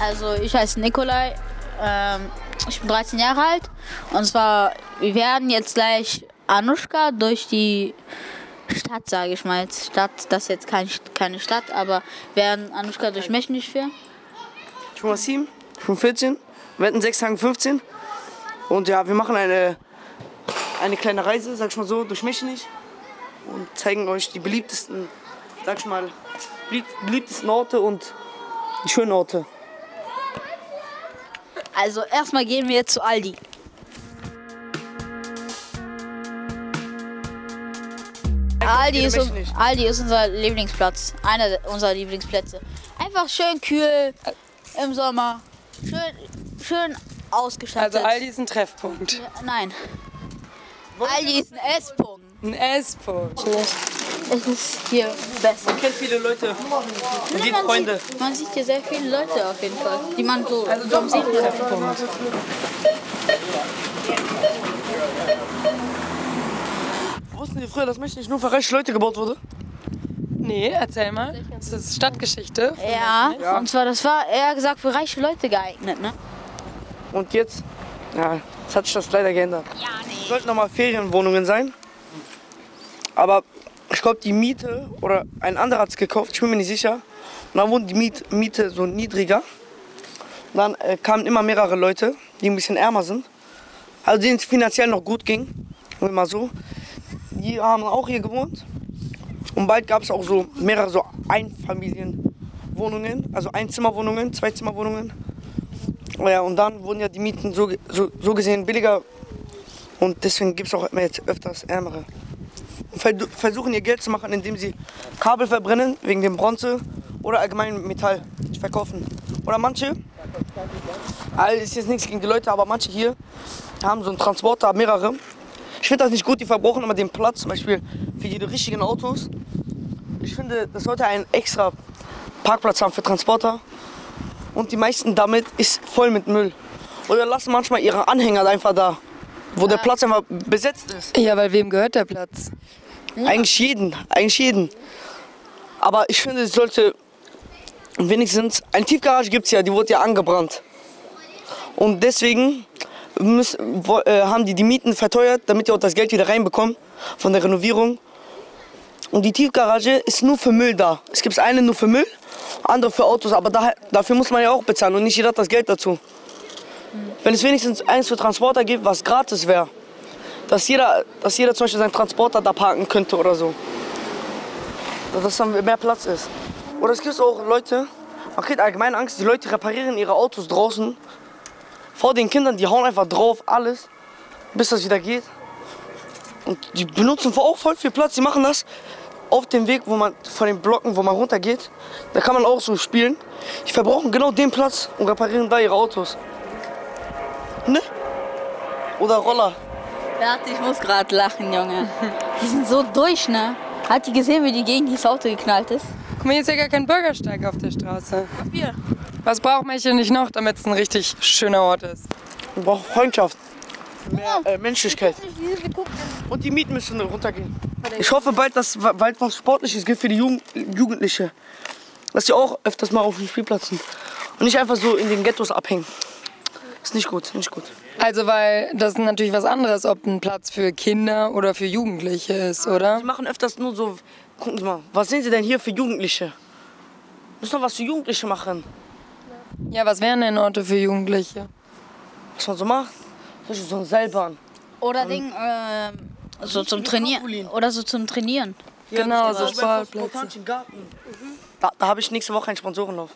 Also ich heiße Nikolai, ähm, ich bin 13 Jahre alt und zwar, wir werden jetzt gleich Anushka durch die Stadt, sage ich mal jetzt. Stadt, das ist jetzt kein, keine Stadt, aber wir werden Anushka durch Mechnisch führen. Ich bin Wassim, ich bin 14, wir hatten 6 Tagen 15. Und ja, wir machen eine, eine kleine Reise, sag ich mal so, durch Mechernich und zeigen euch die beliebtesten, sag ich mal, belieb- beliebtesten Orte und die schönen Orte. Also erstmal gehen wir jetzt zu Aldi. Aldi ist, Mechernich. Aldi ist unser Lieblingsplatz, einer unserer Lieblingsplätze. Einfach schön kühl im Sommer, schön, schön ausgestattet. Also Aldi ist ein Treffpunkt. Nein. Aldi ist ein S-Punkt. Ein S-Punkt. Es ist hier besser. Man kennt viele Leute man, Freunde. Sieht, man sieht hier sehr viele Leute auf jeden Fall, die man so Also vom Sehen ein Treffpunkt. Wussten Sie früher, dass Mechernich nur für reiche Leute gebaut wurde? Nee, erzähl mal. Das ist Stadtgeschichte. Ja, und zwar das war eher gesagt für reiche Leute geeignet, ne? Und jetzt, ja, jetzt hat sich das leider geändert. Ja, nee. Es sollten nochmal Ferienwohnungen sein. Aber ich glaube, die Miete oder ein anderer hat es gekauft, ich bin mir nicht sicher. Und dann wurden die Miet, Miete so niedriger. Und dann äh, kamen immer mehrere Leute, die ein bisschen ärmer sind. Also denen es finanziell noch gut ging, mal so. Die haben auch hier gewohnt. Und bald gab es auch so mehrere so Einfamilienwohnungen, also Einzimmerwohnungen, Zweizimmerwohnungen. Ja, und dann wurden ja die Mieten so, so, so gesehen billiger und deswegen gibt es auch immer jetzt öfters Ärmere. Versuchen ihr Geld zu machen, indem sie Kabel verbrennen, wegen dem Bronze oder allgemein Metall verkaufen. Oder manche, also ist jetzt nichts gegen die Leute, aber manche hier haben so einen Transporter, mehrere. Ich finde das nicht gut, die verbrauchen immer den Platz, zum Beispiel für die richtigen Autos. Ich finde, das sollte einen extra Parkplatz haben für Transporter. Und die meisten damit ist voll mit Müll. Oder lassen manchmal ihre Anhänger einfach da, wo der Platz einfach besetzt ist. Ja, weil wem gehört der Platz? Eigentlich jeden, eigentlich jeden. Aber ich finde, es sollte wenigstens, eine Tiefgarage gibt es ja, die wurde ja angebrannt. Und deswegen müssen, äh, haben die die Mieten verteuert, damit die auch das Geld wieder reinbekommen von der Renovierung. Und die Tiefgarage ist nur für Müll da. Es gibt eine nur für Müll, andere für Autos, aber da, dafür muss man ja auch bezahlen und nicht jeder hat das Geld dazu. Wenn es wenigstens eins für Transporter gibt, was gratis wäre, dass jeder, dass jeder zum Beispiel seinen Transporter da parken könnte oder so. Dass dann mehr Platz ist. Oder es gibt auch Leute, man kriegt allgemein Angst, die Leute reparieren ihre Autos draußen vor den Kindern, die hauen einfach drauf, alles, bis das wieder geht. Und die benutzen auch voll viel Platz, die machen das auf dem Weg, wo man von den Blocken, wo man runtergeht, da kann man auch so spielen. Die verbrauchen genau den Platz und reparieren da ihre Autos. Ne? Oder Roller. Warte, ich muss gerade lachen, Junge. Die sind so durch, ne? Hat die gesehen, wie die gegen dieses Auto geknallt ist? Guck mal, hier ist ja gar kein Bürgersteig auf der Straße. Hier. Was braucht man hier nicht noch, damit es ein richtig schöner Ort ist? Man braucht Freundschaft. Mehr äh, Menschlichkeit. Und die Mieten müssen runtergehen. Ich hoffe bald, dass bald was Sportliches gibt für die Jugend Jugendliche. Dass die auch öfters mal auf den Spielplatz sind. Und nicht einfach so in den Ghettos abhängen. Ist nicht gut, nicht gut. Also, weil das ist natürlich was anderes, ob ein Platz für Kinder oder für Jugendliche ist, oder? Die machen öfters nur so, gucken Sie mal, was sehen Sie denn hier für Jugendliche? Müssen doch was für Jugendliche machen. Ja, was wären denn Orte für Jugendliche? Was man so macht. So eine Seilbahn. Oder Ding, ähm, so zum Trainieren. Oder so zum Trainieren. Genau, so Sportplätze. Da, da habe ich nächste Woche einen Sponsorenlauf.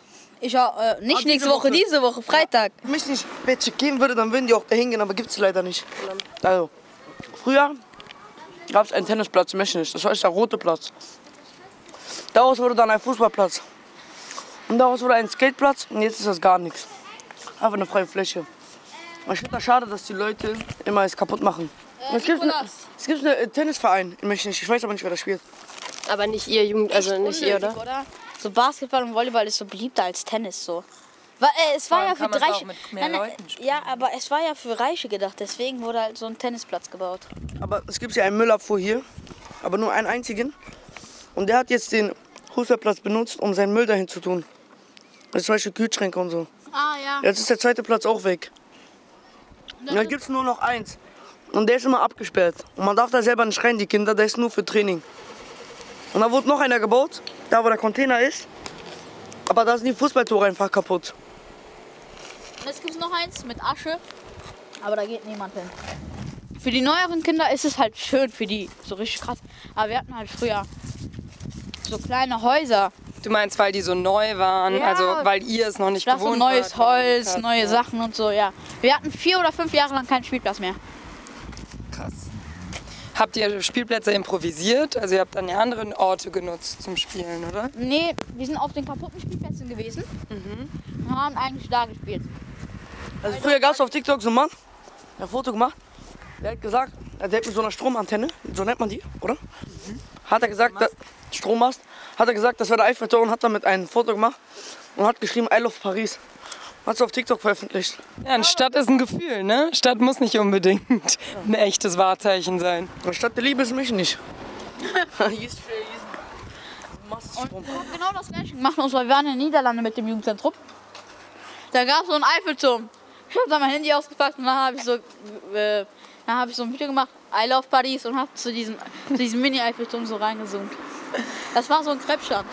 Ich auch, äh, nicht Ah, nächste Woche, Woche. diese Woche, Freitag. Wenn mich nicht welche geben würde, dann würden die auch da hingehen, aber gibt es leider nicht. Also, früher gab es einen Tennisplatz in Mechernich, das war der rote Platz. Daraus wurde dann ein Fußballplatz. Und daraus wurde ein Skateplatz und jetzt ist das gar nichts. Einfach eine freie Fläche. Ich finde das schade, dass die Leute immer es kaputt machen. Und es, gibt eine, Nikolas. es gibt einen Tennisverein in Mechernich, ich weiß aber nicht, wer das spielt. Aber nicht ihr Jugend, also nicht ihr, oder? oder? So Basketball und Volleyball ist so beliebter als Tennis so. Weil, äh, es war ja für Reiche. mit mehr Nein, nein, Leuten spielen. ja, aber es war ja für Reiche gedacht, deswegen wurde halt so ein Tennisplatz gebaut. Aber es gibt ja einen Müllabfuhr hier, aber nur einen einzigen. Und der hat jetzt den Fußballplatz benutzt, um seinen Müll dahin zu tun. Also zum Beispiel Kühlschränke und so. Ah, ja. Jetzt ist der zweite Platz auch weg. Und da gibt es nur noch eins. Und der ist immer abgesperrt. Und man darf da selber nicht rein, die Kinder, der ist nur für Training. Und da wurde noch einer gebaut, da wo der Container ist. Aber da sind die Fußballtore einfach kaputt. Jetzt gibt es noch eins mit Asche. Aber da geht niemand hin. Für die neueren Kinder ist es halt schön, für die so richtig krass. Aber wir hatten halt früher so kleine Häuser. Du meinst, weil die so neu waren, Ja. also weil ihr es noch nicht gewohnt neues wart. Holz, neue ja. Sachen und so, ja. Wir hatten vier oder fünf Jahre lang keinen Spielplatz mehr. Habt ihr Spielplätze improvisiert? Also ihr habt dann ja andere Orte genutzt zum Spielen, oder? Nee, wir sind auf den kaputten Spielplätzen gewesen und haben eigentlich da gespielt. Also früher gab es auf TikTok so einen Mann, der hat ein Foto gemacht. Der hat gesagt, der hat mit so einer Stromantenne, so nennt man die, oder? Hat er gesagt, da- Strommast, hat er gesagt, das wäre der Eiffelturm und hat damit ein Foto gemacht und hat geschrieben, I love Paris. Hat es auf TikTok veröffentlicht. Ja, eine Stadt ist ein Gefühl, ne? Stadt muss nicht unbedingt ein echtes Wahrzeichen sein. Und statt der Liebe ist mich nicht. Und genau das gleiche gemacht uns, weil wir waren in den Niederlanden mit dem Jugendzentrum. Da gab es so einen Eiffelturm. Ich habe da mein Handy ausgepackt und dann habe ich so, äh, dann habe ich so ein Video gemacht, I love Paris und habe zu diesem, zu diesem Mini-Eiffelturm so reingezoomt. Das war so ein Krebsstand.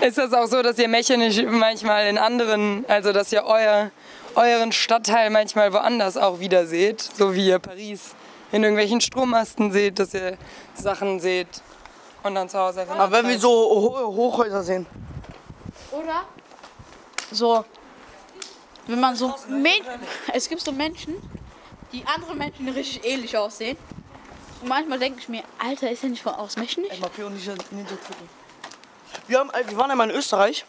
Ist das auch so, dass ihr Mechanisch manchmal in anderen, also dass ihr euer, euren Stadtteil manchmal woanders auch wieder seht, so wie ihr Paris in irgendwelchen Strommasten seht, dass ihr Sachen seht und dann zu Hause erinnert Aber wenn wir so hohe Hochhäuser sehen, Oder? So, wenn man so, Men es gibt so Menschen, die anderen Menschen richtig ähnlich aussehen. Und manchmal denke ich mir, Alter, ist der nicht von aus Mechanisch? MAP und Ninja, Ninja Turtle. Wir, haben, wir waren einmal in Österreich,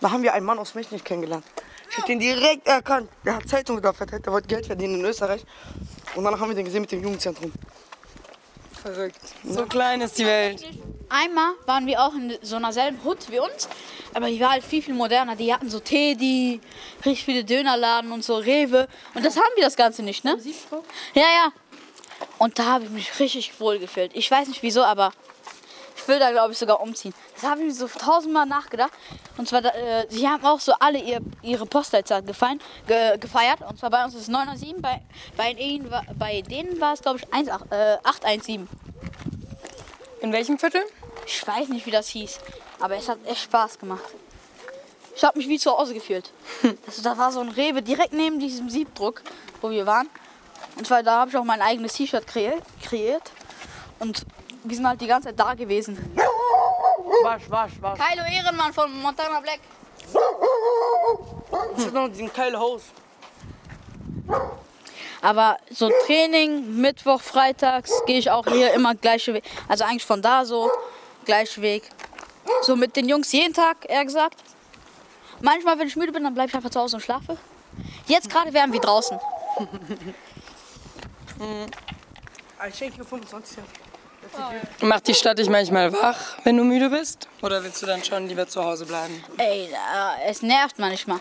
da haben wir einen Mann aus Mechnich kennengelernt. Ich hab den direkt erkannt. Der hat Zeitung da verteilt, der wollte Geld verdienen in Österreich. Und dann haben wir den gesehen mit dem Jugendzentrum. Verrückt. So klein ist die Welt. Einmal waren wir auch in so einer selben Hut wie uns, aber die war halt viel, viel moderner. Die hatten so Teddy, richtig viele Dönerladen und so Rewe. Und das haben die das Ganze nicht, ne? Ja, ja. Und da habe ich mich richtig wohl gefühlt. Ich weiß nicht wieso, aber ich will da, glaube ich, sogar umziehen. Das habe ich mir so tausendmal nachgedacht. Und zwar, äh, sie haben auch so alle ihr, ihre Postleitzahl gefallen, ge, gefeiert. Und zwar bei uns ist es 907, bei, bei, ihnen, bei denen war es, glaube ich, 1, äh, 817. In welchem Viertel? Ich weiß nicht, wie das hieß, aber es hat echt Spaß gemacht. Ich habe mich wie zu Hause gefühlt. Also, da war so ein Rewe direkt neben diesem Siebdruck, wo wir waren. Und zwar da habe ich auch mein eigenes T-Shirt kreiert, kreiert. Und wir sind halt die ganze Zeit da gewesen. Wasch, wasch, wasch. Kylo Ehrenmann von Montana Black. Das ist noch ein geiles Haus. Aber so Training, Mittwoch, Freitags gehe ich auch hier immer gleiche Weg. Also eigentlich von da so, gleiche Weg. So mit den Jungs jeden Tag, eher gesagt. Manchmal, wenn ich müde bin, dann bleibe ich einfach zu Hause und schlafe. Jetzt gerade wären wir draußen. Ich hier 25 Jahre. Macht die Stadt dich manchmal wach, wenn du müde bist? Oder willst du dann schon lieber zu Hause bleiben? Ey, äh, es nervt manchmal.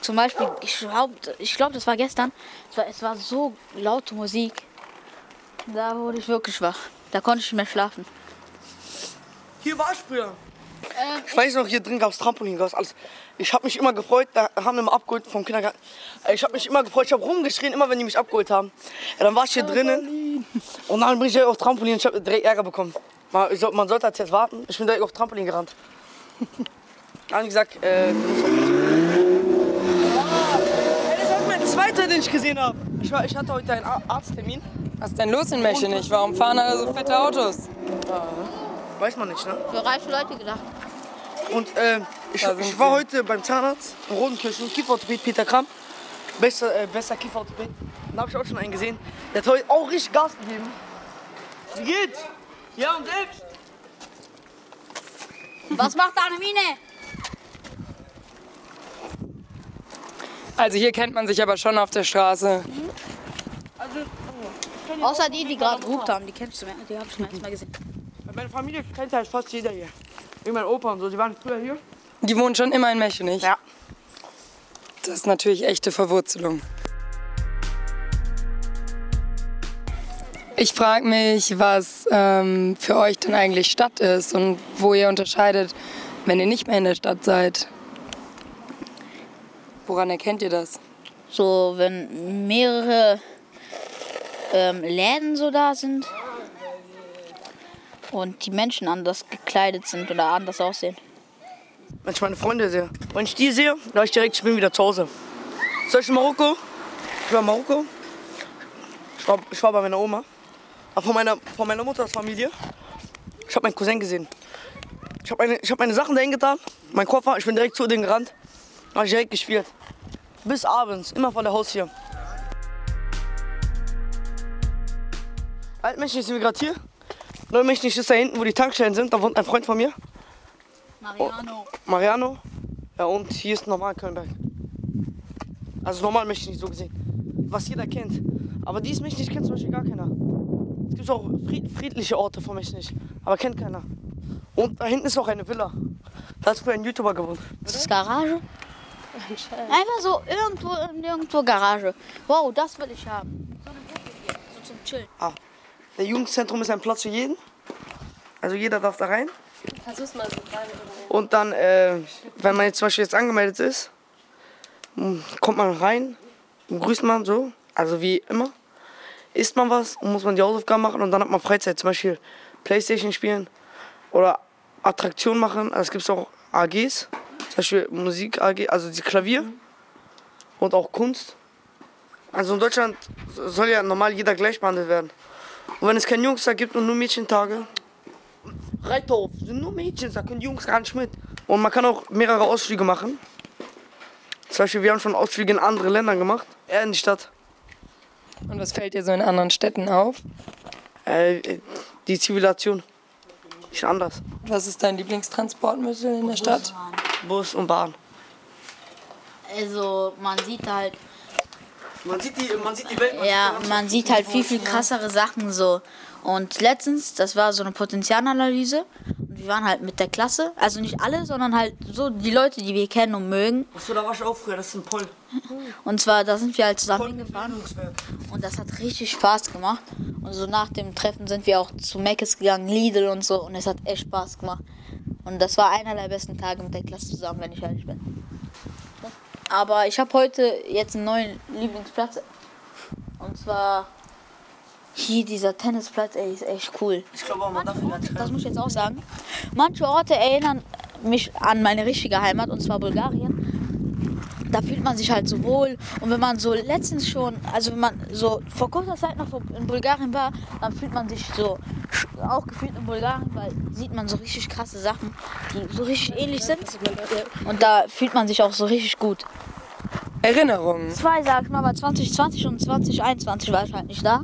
Zum Beispiel, ich glaube, ich glaub, das war gestern. Es war, es war so laute Musik. Da wurde ich wirklich wach. Da konnte ich nicht mehr schlafen. Hier war ich früher. Ich weiß noch, hier drin gab es Trampolin, gab's alles. Ich habe mich immer gefreut, da haben wir mal abgeholt vom Kindergarten. Äh, Ich habe mich immer gefreut, ich habe rumgeschrien, immer wenn die mich abgeholt haben. Ja, dann war ich hier drinnen und dann bin ich direkt auf Trampolin und ich habe direkt Ärger bekommen. Man, soll- man sollte halt jetzt warten, ich bin direkt auf Trampolin gerannt. Dann haben gesagt, äh, zweiter, den ich gesehen habe. Ich, war- ich hatte heute einen Ar- Arzttermin. Was ist denn los in Mechernich? Warum fahren alle so fette Autos? Weiß man nicht, ne? Für reiche Leute gedacht. Und äh, ich, ich war heute beim Zahnarzt, in Rodenkirchen, Kieferorthopäd Peter Kram. Bester, äh, bester Kieferorthopäd. Da habe ich auch schon einen gesehen. Der hat heute auch richtig Gas gegeben. Wie geht's? Ja, und selbst? Was macht deine Mine? Also hier kennt man sich aber schon auf der Straße. Außer die, die gerade gehupt haben, die kennst du mehr. Die habe ich zum ersten Mal gesehen. Meine Familie kennt halt fast jeder hier. Wie mein Opa und so, die waren früher hier. Die wohnen schon immer in Mechernich. Ja. Das ist natürlich echte Verwurzelung. Ich frage mich, was ähm, für euch denn eigentlich Stadt ist und wo ihr unterscheidet, wenn ihr nicht mehr in der Stadt seid. Woran erkennt ihr das? So, wenn mehrere ähm, Läden so da sind und die Menschen anders gekleidet sind oder anders aussehen. Wenn ich meine Freunde sehe. Wenn ich die sehe, dann ich direkt, ich bin wieder zu Hause. Soll ich in Marokko? Ich war in Marokko. Ich war, ich war bei meiner Oma. Aber von meiner, von meiner Mutters Familie. Ich habe meinen Cousin gesehen. Ich habe meine, hab meine Sachen dahin getan, mein Koffer, ich bin direkt zu denen gerannt. Habe ich direkt gespielt. Bis abends, immer vor der Haustür. Altmenschlich sind wir gerade hier. Neumenschlich ist da hinten, wo die Tankstellen sind. Da wohnt ein Freund von mir. Mariano. Mariano. Ja, und hier ist normal Kölnberg. Also normal möchte ich nicht so gesehen. Was jeder kennt. Aber dies mich nicht kennt zum Beispiel gar keiner. Es gibt auch fried friedliche Orte von mich nicht. Aber kennt keiner. Und da hinten ist auch eine Villa. Da hat früher ein YouTuber gewohnt. Das ist Garage? Einfach so irgendwo irgendwo Garage. Wow, das will ich haben. So eine Bude hier, so zum Chillen. Ah. Der Jugendzentrum ist ein Platz für jeden. Also jeder darf da rein. Versuch's mal so. Und dann, äh, wenn man jetzt zum Beispiel jetzt angemeldet ist, kommt man rein, grüßt man so, also wie immer, isst man was und muss man die Hausaufgaben machen und dann hat man Freizeit, zum Beispiel Playstation spielen oder Attraktion machen. Also es gibt auch AGs, zum Beispiel Musik AG, also die Klavier und auch Kunst. Also in Deutschland soll ja normal jeder gleich behandelt werden. Und wenn es keinen Jungs gibt und nur Mädchentage, Reithof sind nur Mädchen, da können die Jungs gar nicht mit. Und man kann auch mehrere Ausflüge machen. Zum Beispiel, wir haben schon Ausflüge in andere Länder gemacht, eher in die Stadt. Und was fällt dir so in anderen Städten auf? Äh, die Zivilisation ist anders. Was ist dein Lieblingstransportmittel in der Stadt? Bus und Bahn. Also man sieht halt, Man sieht die, man sieht die Welt. ja, man sieht halt viel, viel krassere Sachen so. Und letztens, das war so eine Potenzialanalyse. Und wir waren halt mit der Klasse, also nicht alle, sondern halt so die Leute, die wir kennen und mögen. Achso, da war ich auch früher, das ist ein Poll. Und zwar, da sind wir halt zusammen hingefahren. Und das hat richtig Spaß gemacht. Und so nach dem Treffen sind wir auch zu Meckes gegangen, Lidl und so. Und es hat echt Spaß gemacht. Und das war einer der besten Tage mit der Klasse zusammen, wenn ich ehrlich bin. Aber ich habe heute jetzt einen neuen Lieblingsplatz. Und zwar hier dieser Tennisplatz, ey, ist echt cool. Ich glaube auch, man darf nicht Das muss ich jetzt auch sagen. Manche Orte erinnern mich an meine richtige Heimat, und zwar Bulgarien. Da fühlt man sich halt so wohl. Und wenn man so letztens schon, also wenn man so vor kurzer Zeit noch in Bulgarien war, dann fühlt man sich so auch gefühlt in Bulgarien, weil sieht man so richtig krasse Sachen, die so richtig ähnlich sind. Und da fühlt man sich auch so richtig gut. Erinnerungen. Zwei, sag ich mal, aber 2020 und 2021 war ich halt nicht da.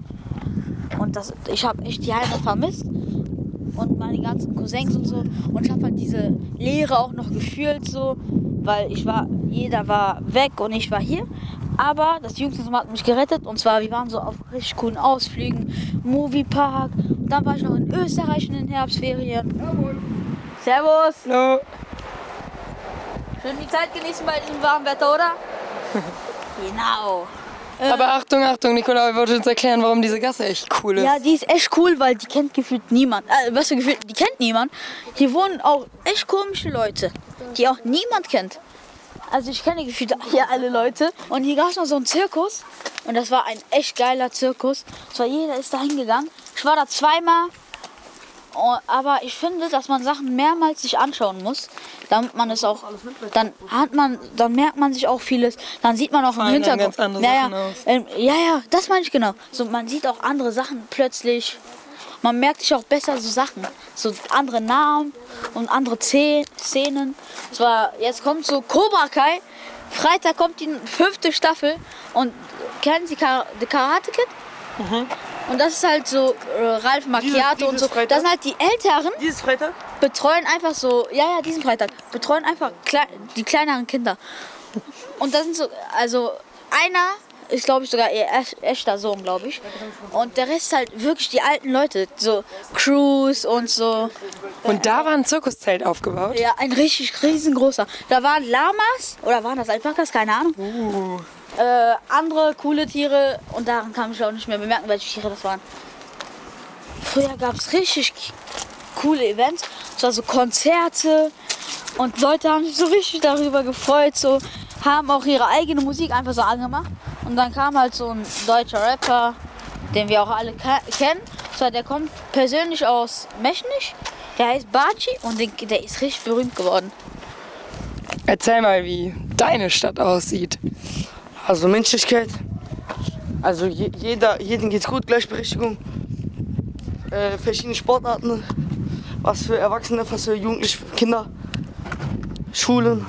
Und das, ich habe echt die Heimat vermisst. Und meine ganzen Cousins und so. Und ich habe halt diese Leere auch noch gefühlt so. Weil ich war, jeder war weg und ich war hier. Aber das Jugendzentrum hat mich gerettet. Und zwar, wir waren so auf richtig coolen Ausflügen. Moviepark. Und dann war ich noch in Österreich in den Herbstferien. Servus. Hallo. Schön die Zeit genießen bei diesem warmen Wetter, oder? genau. Aber Achtung, Achtung, Nicola, ich wollte uns erklären, warum diese Gasse echt cool ist. Ja, die ist echt cool, weil die kennt gefühlt niemand. Äh, was für gefühlt, die kennt niemand. Hier wohnen auch echt komische Leute, die auch niemand kennt. Also ich kenne gefühlt hier alle Leute. Und hier gab es noch so einen Zirkus. Und das war ein echt geiler Zirkus. Zwar jeder ist da hingegangen. Ich war da zweimal. Oh, Aber ich finde, dass man Sachen mehrmals sich anschauen muss, damit man es auch, dann hat man, dann merkt man sich auch vieles, dann sieht man auch im Hintergrund. ganz andere ja, Sachen ja, auf. ähm, ja, ja, das meine ich genau. So, man sieht auch andere Sachen plötzlich. Man merkt sich auch besser so Sachen, so andere Namen und andere Szenen. Szenen. Zwar jetzt kommt so Cobra Kai. Freitag kommt die fünfte Staffel und kennen Sie Kar Karate Kid? Und das ist halt so äh, Ralf Macchiato und dieses so. Freitag? Das sind halt die Älteren, Dieses Freitag? betreuen einfach so, ja, ja, diesen Freitag, betreuen einfach klei die kleineren Kinder. Und das sind so, also einer ist, glaube ich, sogar ihr ech- echter Sohn, glaube ich. Und der Rest halt wirklich die alten Leute, so Crews und so. Und da war ein Zirkuszelt aufgebaut. Ja, ein richtig riesengroßer. Da waren Lamas oder waren das Alpakas, keine Ahnung. Äh, andere coole Tiere und daran kann ich auch nicht mehr bemerken, welche Tiere das waren. Früher gab es richtig coole Events, es war so Konzerte und Leute haben sich so richtig darüber gefreut, so haben auch ihre eigene Musik einfach so angemacht. Und dann kam halt so ein deutscher Rapper, den wir auch alle ke kennen. Zwar der kommt persönlich aus Mechnisch. Der heißt Baci und den, der ist richtig berühmt geworden. Erzähl mal, wie deine Stadt aussieht. Also Menschlichkeit. Also je, jeder, jedem geht's gut, Gleichberechtigung. Äh, verschiedene Sportarten. Was für Erwachsene, was für Jugendliche, Kinder. Schulen.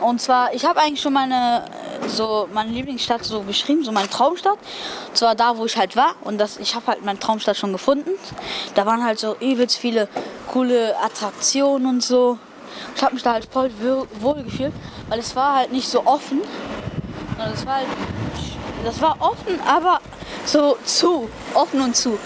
Und zwar, ich habe eigentlich schon meine, so meine Lieblingsstadt so beschrieben, so meine Traumstadt. Und zwar da, wo ich halt war. Und das, ich habe halt meine Traumstadt schon gefunden. Da waren halt so übelst viele coole Attraktionen und so. Ich habe mich da halt voll wohl gefühlt, weil es war halt nicht so offen. Es war halt, das war offen, aber so zu, offen und zu.